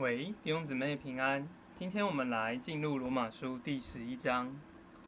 喂弟兄姊妹平安。今天我们来进入罗马书第十一章。